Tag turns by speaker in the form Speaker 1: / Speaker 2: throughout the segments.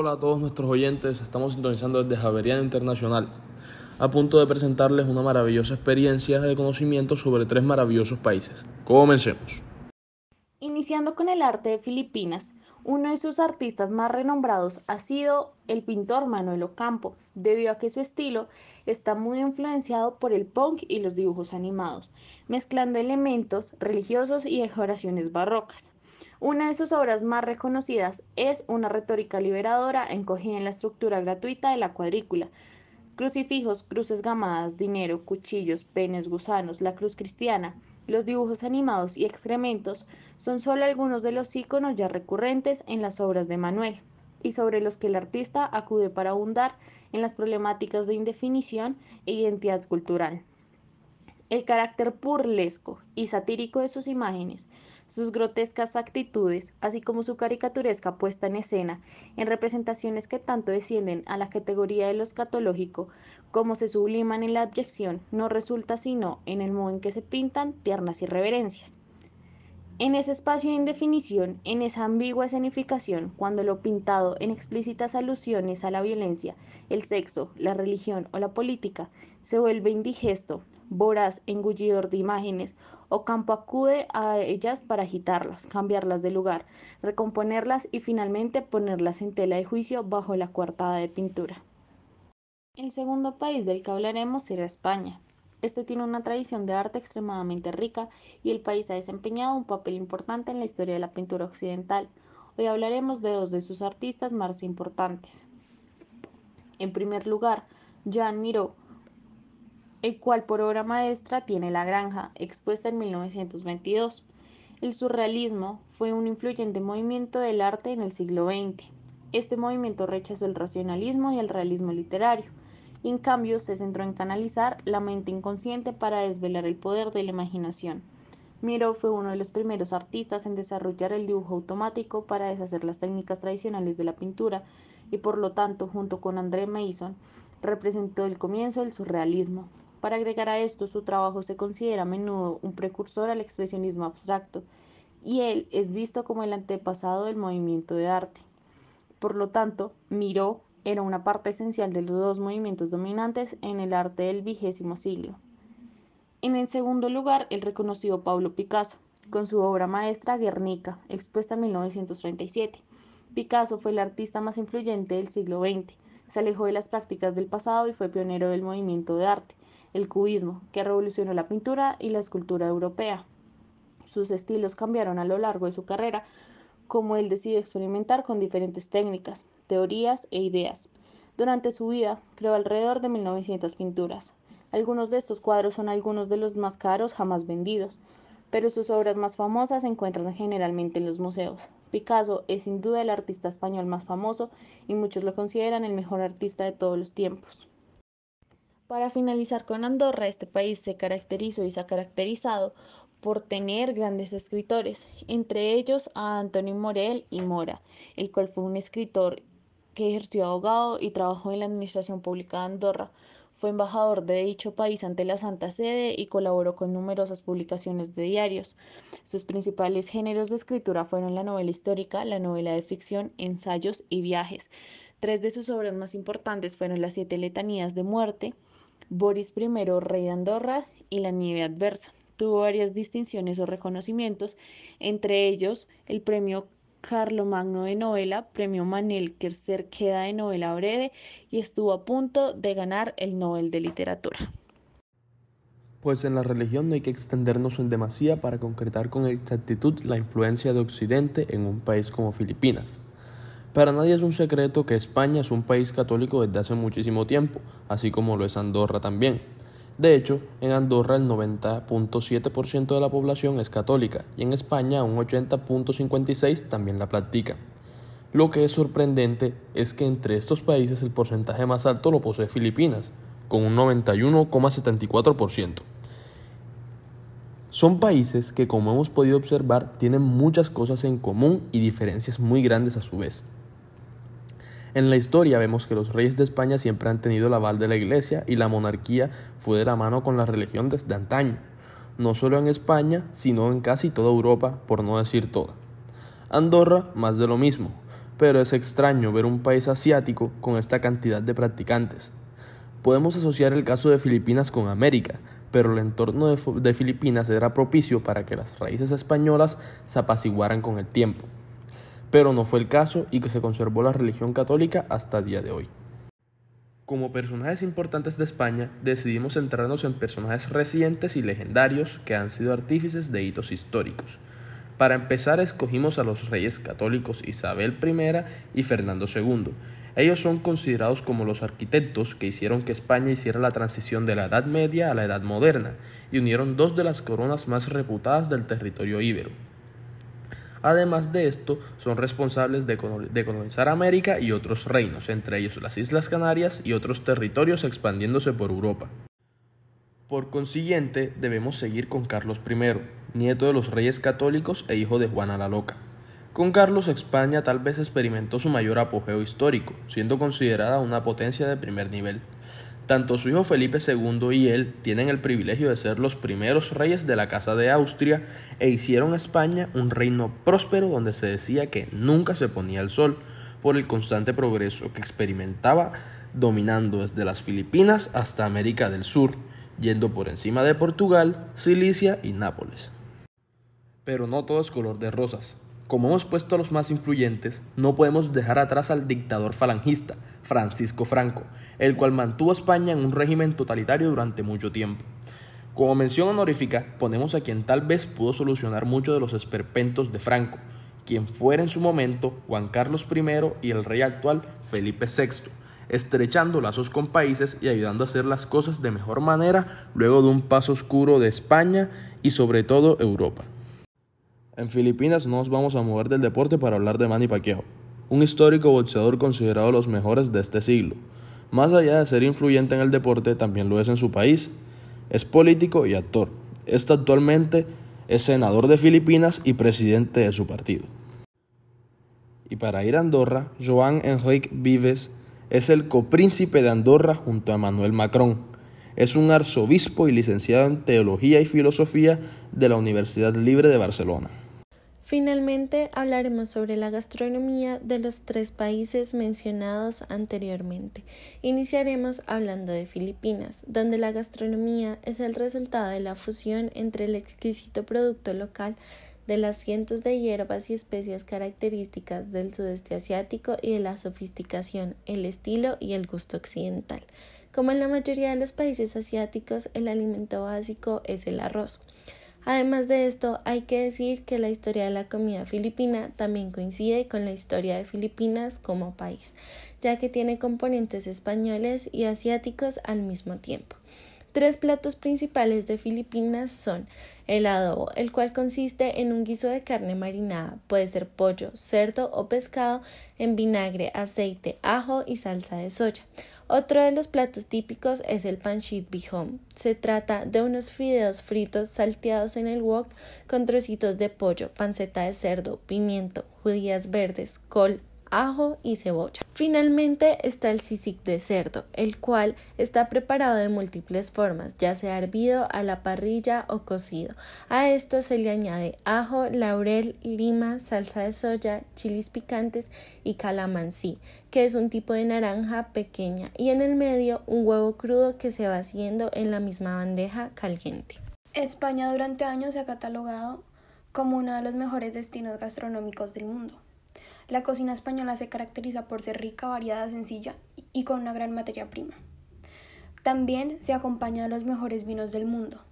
Speaker 1: Hola a todos nuestros oyentes, estamos sintonizando desde Javeriana Internacional, a punto de presentarles una maravillosa experiencia de conocimiento sobre tres maravillosos países. Comencemos.
Speaker 2: Iniciando con el arte de Filipinas, uno de sus artistas más renombrados ha sido el pintor Manuel Ocampo, debido a que su estilo está muy influenciado por el punk y los dibujos animados, mezclando elementos religiosos y decoraciones barrocas. Una de sus obras más reconocidas es una retórica liberadora encogida en la estructura gratuita de la cuadrícula. Crucifijos, cruces gamadas, dinero, cuchillos, penes, gusanos, la cruz cristiana, los dibujos animados y excrementos son solo algunos de los iconos ya recurrentes en las obras de Manuel y sobre los que el artista acude para abundar en las problemáticas de indefinición e identidad cultural. El carácter burlesco y satírico de sus imágenes, sus grotescas actitudes, así como su caricaturesca puesta en escena, en representaciones que tanto descienden a la categoría de lo escatológico como se subliman en la abyección, no resulta sino en el modo en que se pintan tiernas irreverencias. En ese espacio de indefinición, en esa ambigua escenificación, cuando lo pintado en explícitas alusiones a la violencia, el sexo, la religión o la política se vuelve indigesto, voraz, engullidor de imágenes, o campo acude a ellas para agitarlas, cambiarlas de lugar, recomponerlas y finalmente ponerlas en tela de juicio bajo la coartada de pintura. El segundo país del que hablaremos será España, este tiene una tradición de arte extremadamente rica y el país ha desempeñado un papel importante en la historia de la pintura occidental. Hoy hablaremos de dos de sus artistas más importantes. En primer lugar, Jean Miró, el cual por obra maestra tiene La Granja, expuesta en 1922. El surrealismo fue un influyente movimiento del arte en el siglo XX. Este movimiento rechazó el racionalismo y el realismo literario en cambio se centró en canalizar la mente inconsciente para desvelar el poder de la imaginación. Miro fue uno de los primeros artistas en desarrollar el dibujo automático para deshacer las técnicas tradicionales de la pintura y por lo tanto, junto con André Mason, representó el comienzo del surrealismo. Para agregar a esto, su trabajo se considera a menudo un precursor al expresionismo abstracto y él es visto como el antepasado del movimiento de arte. Por lo tanto, Miró era una parte esencial de los dos movimientos dominantes en el arte del vigésimo siglo. En el segundo lugar, el reconocido Pablo Picasso, con su obra maestra Guernica, expuesta en 1937. Picasso fue el artista más influyente del siglo XX, se alejó de las prácticas del pasado y fue pionero del movimiento de arte, el cubismo, que revolucionó la pintura y la escultura europea. Sus estilos cambiaron a lo largo de su carrera, como él decidió experimentar con diferentes técnicas, teorías e ideas. Durante su vida creó alrededor de 1900 pinturas. Algunos de estos cuadros son algunos de los más caros jamás vendidos, pero sus obras más famosas se encuentran generalmente en los museos. Picasso es sin duda el artista español más famoso y muchos lo consideran el mejor artista de todos los tiempos. Para finalizar con Andorra, este país se caracterizó y se ha caracterizado por tener grandes escritores, entre ellos a Antonio Morel y Mora, el cual fue un escritor que ejerció abogado y trabajó en la Administración Pública de Andorra. Fue embajador de dicho país ante la Santa Sede y colaboró con numerosas publicaciones de diarios. Sus principales géneros de escritura fueron la novela histórica, la novela de ficción, ensayos y viajes. Tres de sus obras más importantes fueron Las siete letanías de muerte, Boris I, rey de Andorra y La nieve adversa. Tuvo varias distinciones o reconocimientos, entre ellos el premio Magno de novela, premio Manel Queda de novela breve y estuvo a punto de ganar el Nobel de Literatura.
Speaker 1: Pues en la religión no hay que extendernos en demasía para concretar con exactitud la influencia de Occidente en un país como Filipinas. Para nadie es un secreto que España es un país católico desde hace muchísimo tiempo, así como lo es Andorra también. De hecho, en Andorra el 90.7% de la población es católica y en España un 80.56% también la practica. Lo que es sorprendente es que entre estos países el porcentaje más alto lo posee Filipinas, con un 91,74%. Son países que, como hemos podido observar, tienen muchas cosas en común y diferencias muy grandes a su vez. En la historia vemos que los reyes de España siempre han tenido el aval de la Iglesia y la monarquía fue de la mano con la religión desde antaño, no solo en España, sino en casi toda Europa, por no decir toda. Andorra, más de lo mismo, pero es extraño ver un país asiático con esta cantidad de practicantes. Podemos asociar el caso de Filipinas con América, pero el entorno de, Filipinas era propicio para que las raíces españolas se apaciguaran con el tiempo. Pero no fue el caso y que se conservó la religión católica hasta el día de hoy. Como personajes importantes de España, decidimos centrarnos en personajes recientes y legendarios que han sido artífices de hitos históricos. Para empezar, escogimos a los reyes católicos Isabel I y Fernando II, ellos son considerados como los arquitectos que hicieron que España hiciera la transición de la Edad Media a la Edad Moderna y unieron dos de las coronas más reputadas del territorio íbero. Además de esto, son responsables de, colonizar América y otros reinos, entre ellos las Islas Canarias y otros territorios expandiéndose por Europa. Por consiguiente, debemos seguir con Carlos I, nieto de los reyes católicos e hijo de Juana la Loca. Con Carlos España tal vez experimentó su mayor apogeo histórico, siendo considerada una potencia de primer nivel. Tanto su hijo Felipe II y él tienen el privilegio de ser los primeros reyes de la Casa de Austria e hicieron España un reino próspero donde se decía que nunca se ponía el sol por el constante progreso que experimentaba dominando desde las Filipinas hasta América del Sur, yendo por encima de Portugal, Sicilia y Nápoles. Pero no todo es color de rosas. Como hemos puesto a los más influyentes, no podemos dejar atrás al dictador falangista, Francisco Franco, el cual mantuvo a España en un régimen totalitario durante mucho tiempo. Como mención honorífica, ponemos a quien tal vez pudo solucionar muchos de los esperpentos de Franco, quien fuera en su momento Juan Carlos I y el rey actual Felipe VI, estrechando lazos con países y ayudando a hacer las cosas de mejor manera luego de un paso oscuro de España y sobre todo Europa. En Filipinas no nos vamos a mover del deporte para hablar de Manny Pacquiao, un histórico boxeador considerado los mejores de este siglo. Más allá de ser influyente en el deporte, también lo es en su país. Es político y actor. Este actualmente es senador de Filipinas y presidente de su partido. Y para ir a Andorra, Joan Enrique Vives es el copríncipe de Andorra junto a Manuel Macron. Es un arzobispo y licenciado en Teología y Filosofía de la Universidad Libre de Barcelona.
Speaker 3: Finalmente hablaremos sobre la gastronomía de los tres países mencionados anteriormente. Iniciaremos hablando de Filipinas, donde la gastronomía es el resultado de la fusión entre el exquisito producto local de las cientos de hierbas y especias características del sudeste asiático y de la sofisticación, el estilo y el gusto occidental. Como en la mayoría de los países asiáticos, el alimento básico es el arroz. Además de esto, hay que decir que la historia de la comida filipina también coincide con la historia de Filipinas como país, ya que tiene componentes españoles y asiáticos al mismo tiempo. Tres platos principales de Filipinas son el adobo, el cual consiste en un guiso de carne marinada, puede ser pollo, cerdo o pescado, en vinagre, aceite, ajo y salsa de soya. Otro de los platos típicos es el panchit bihom. Se trata de unos fideos fritos salteados en el wok con trocitos de pollo, panceta de cerdo, pimiento, judías verdes, col, ajo y cebolla. Finalmente está el sisik de cerdo, el cual está preparado de múltiples formas, ya sea hervido, a la parrilla o cocido. A esto se le añade ajo, laurel, lima, salsa de soya, chilis picantes y calamansi, que es un tipo de naranja pequeña, y en el medio un huevo crudo que se va haciendo en la misma bandeja caliente.
Speaker 4: España durante años se ha catalogado como uno de los mejores destinos gastronómicos del mundo. La cocina española se caracteriza por ser rica, variada, sencilla y con una gran materia prima. También se acompaña de los mejores vinos del mundo.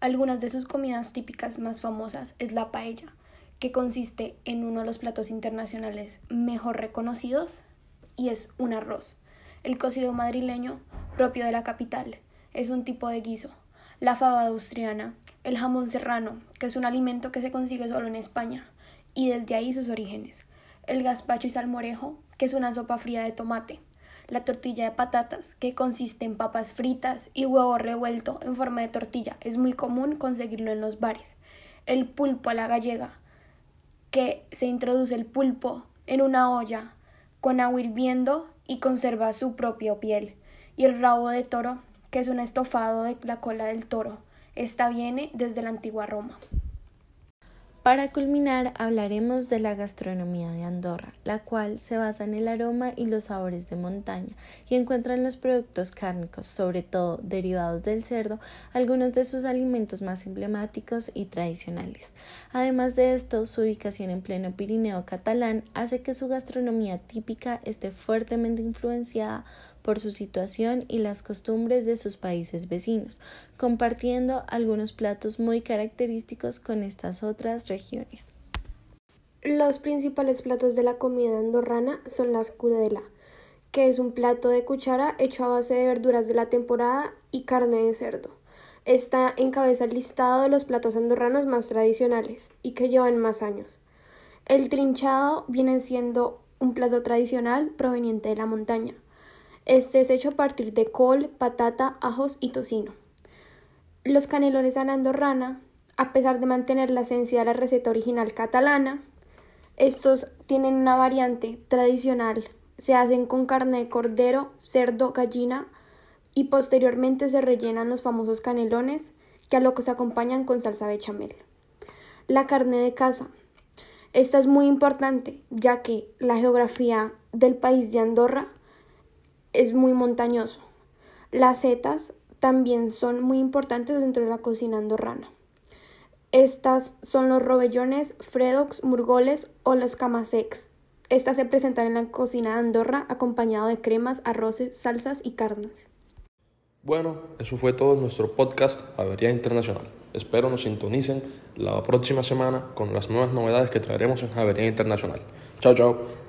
Speaker 4: Algunas de sus comidas típicas más famosas es la paella, que consiste en uno de los platos internacionales mejor reconocidos y es un arroz. El cocido madrileño, propio de la capital, es un tipo de guiso. La fava austriana, el jamón serrano, que es un alimento que se consigue solo en España, y desde ahí sus orígenes el gazpacho y salmorejo, que es una sopa fría de tomate, la tortilla de patatas, que consiste en papas fritas y huevo revuelto en forma de tortilla. Es muy común conseguirlo en los bares. El pulpo a la gallega, que se introduce el pulpo en una olla con agua hirviendo y conserva su propia piel. Y el rabo de toro, que es un estofado de la cola del toro. Esta viene desde la antigua Roma.
Speaker 3: Para culminar, hablaremos de la gastronomía de Andorra, la cual se basa en el aroma y los sabores de montaña y encuentra en los productos cárnicos, sobre todo derivados del cerdo, algunos de sus alimentos más emblemáticos y tradicionales. Además de esto, su ubicación en pleno Pirineo catalán hace que su gastronomía típica esté fuertemente influenciada por su situación y las costumbres de sus países vecinos, compartiendo algunos platos muy característicos con estas otras regiones.
Speaker 4: Los principales platos de la comida andorrana son la escudela, que es un plato de cuchara hecho a base de verduras de la temporada y carne de cerdo. Está encabeza el listado de los platos andorranos más tradicionales y que llevan más años. El trinchado viene siendo un plato tradicional proveniente de la montaña. Este es hecho a partir de col, patata, ajos y tocino. Los canelones a la andorrana, a pesar de mantener la esencia de la receta original catalana, estos tienen una variante tradicional. Se hacen con carne de cordero, cerdo, gallina y posteriormente se rellenan los famosos canelones que a lo que se acompañan con salsa bechamel. La carne de caza. Esta es muy importante ya que la geografía del país de Andorra es muy montañoso. Las setas también son muy importantes dentro de la cocina andorrana. Estas son los robellones, fredox, murgoles o los camasecs. Estas se presentan en la cocina de Andorra acompañado de cremas, arroces, salsas y carnes.
Speaker 1: Bueno, eso fue todo en nuestro podcast Javería Internacional. Espero nos sintonicen la próxima semana con las nuevas novedades que traeremos en Javería Internacional. Chao, chao.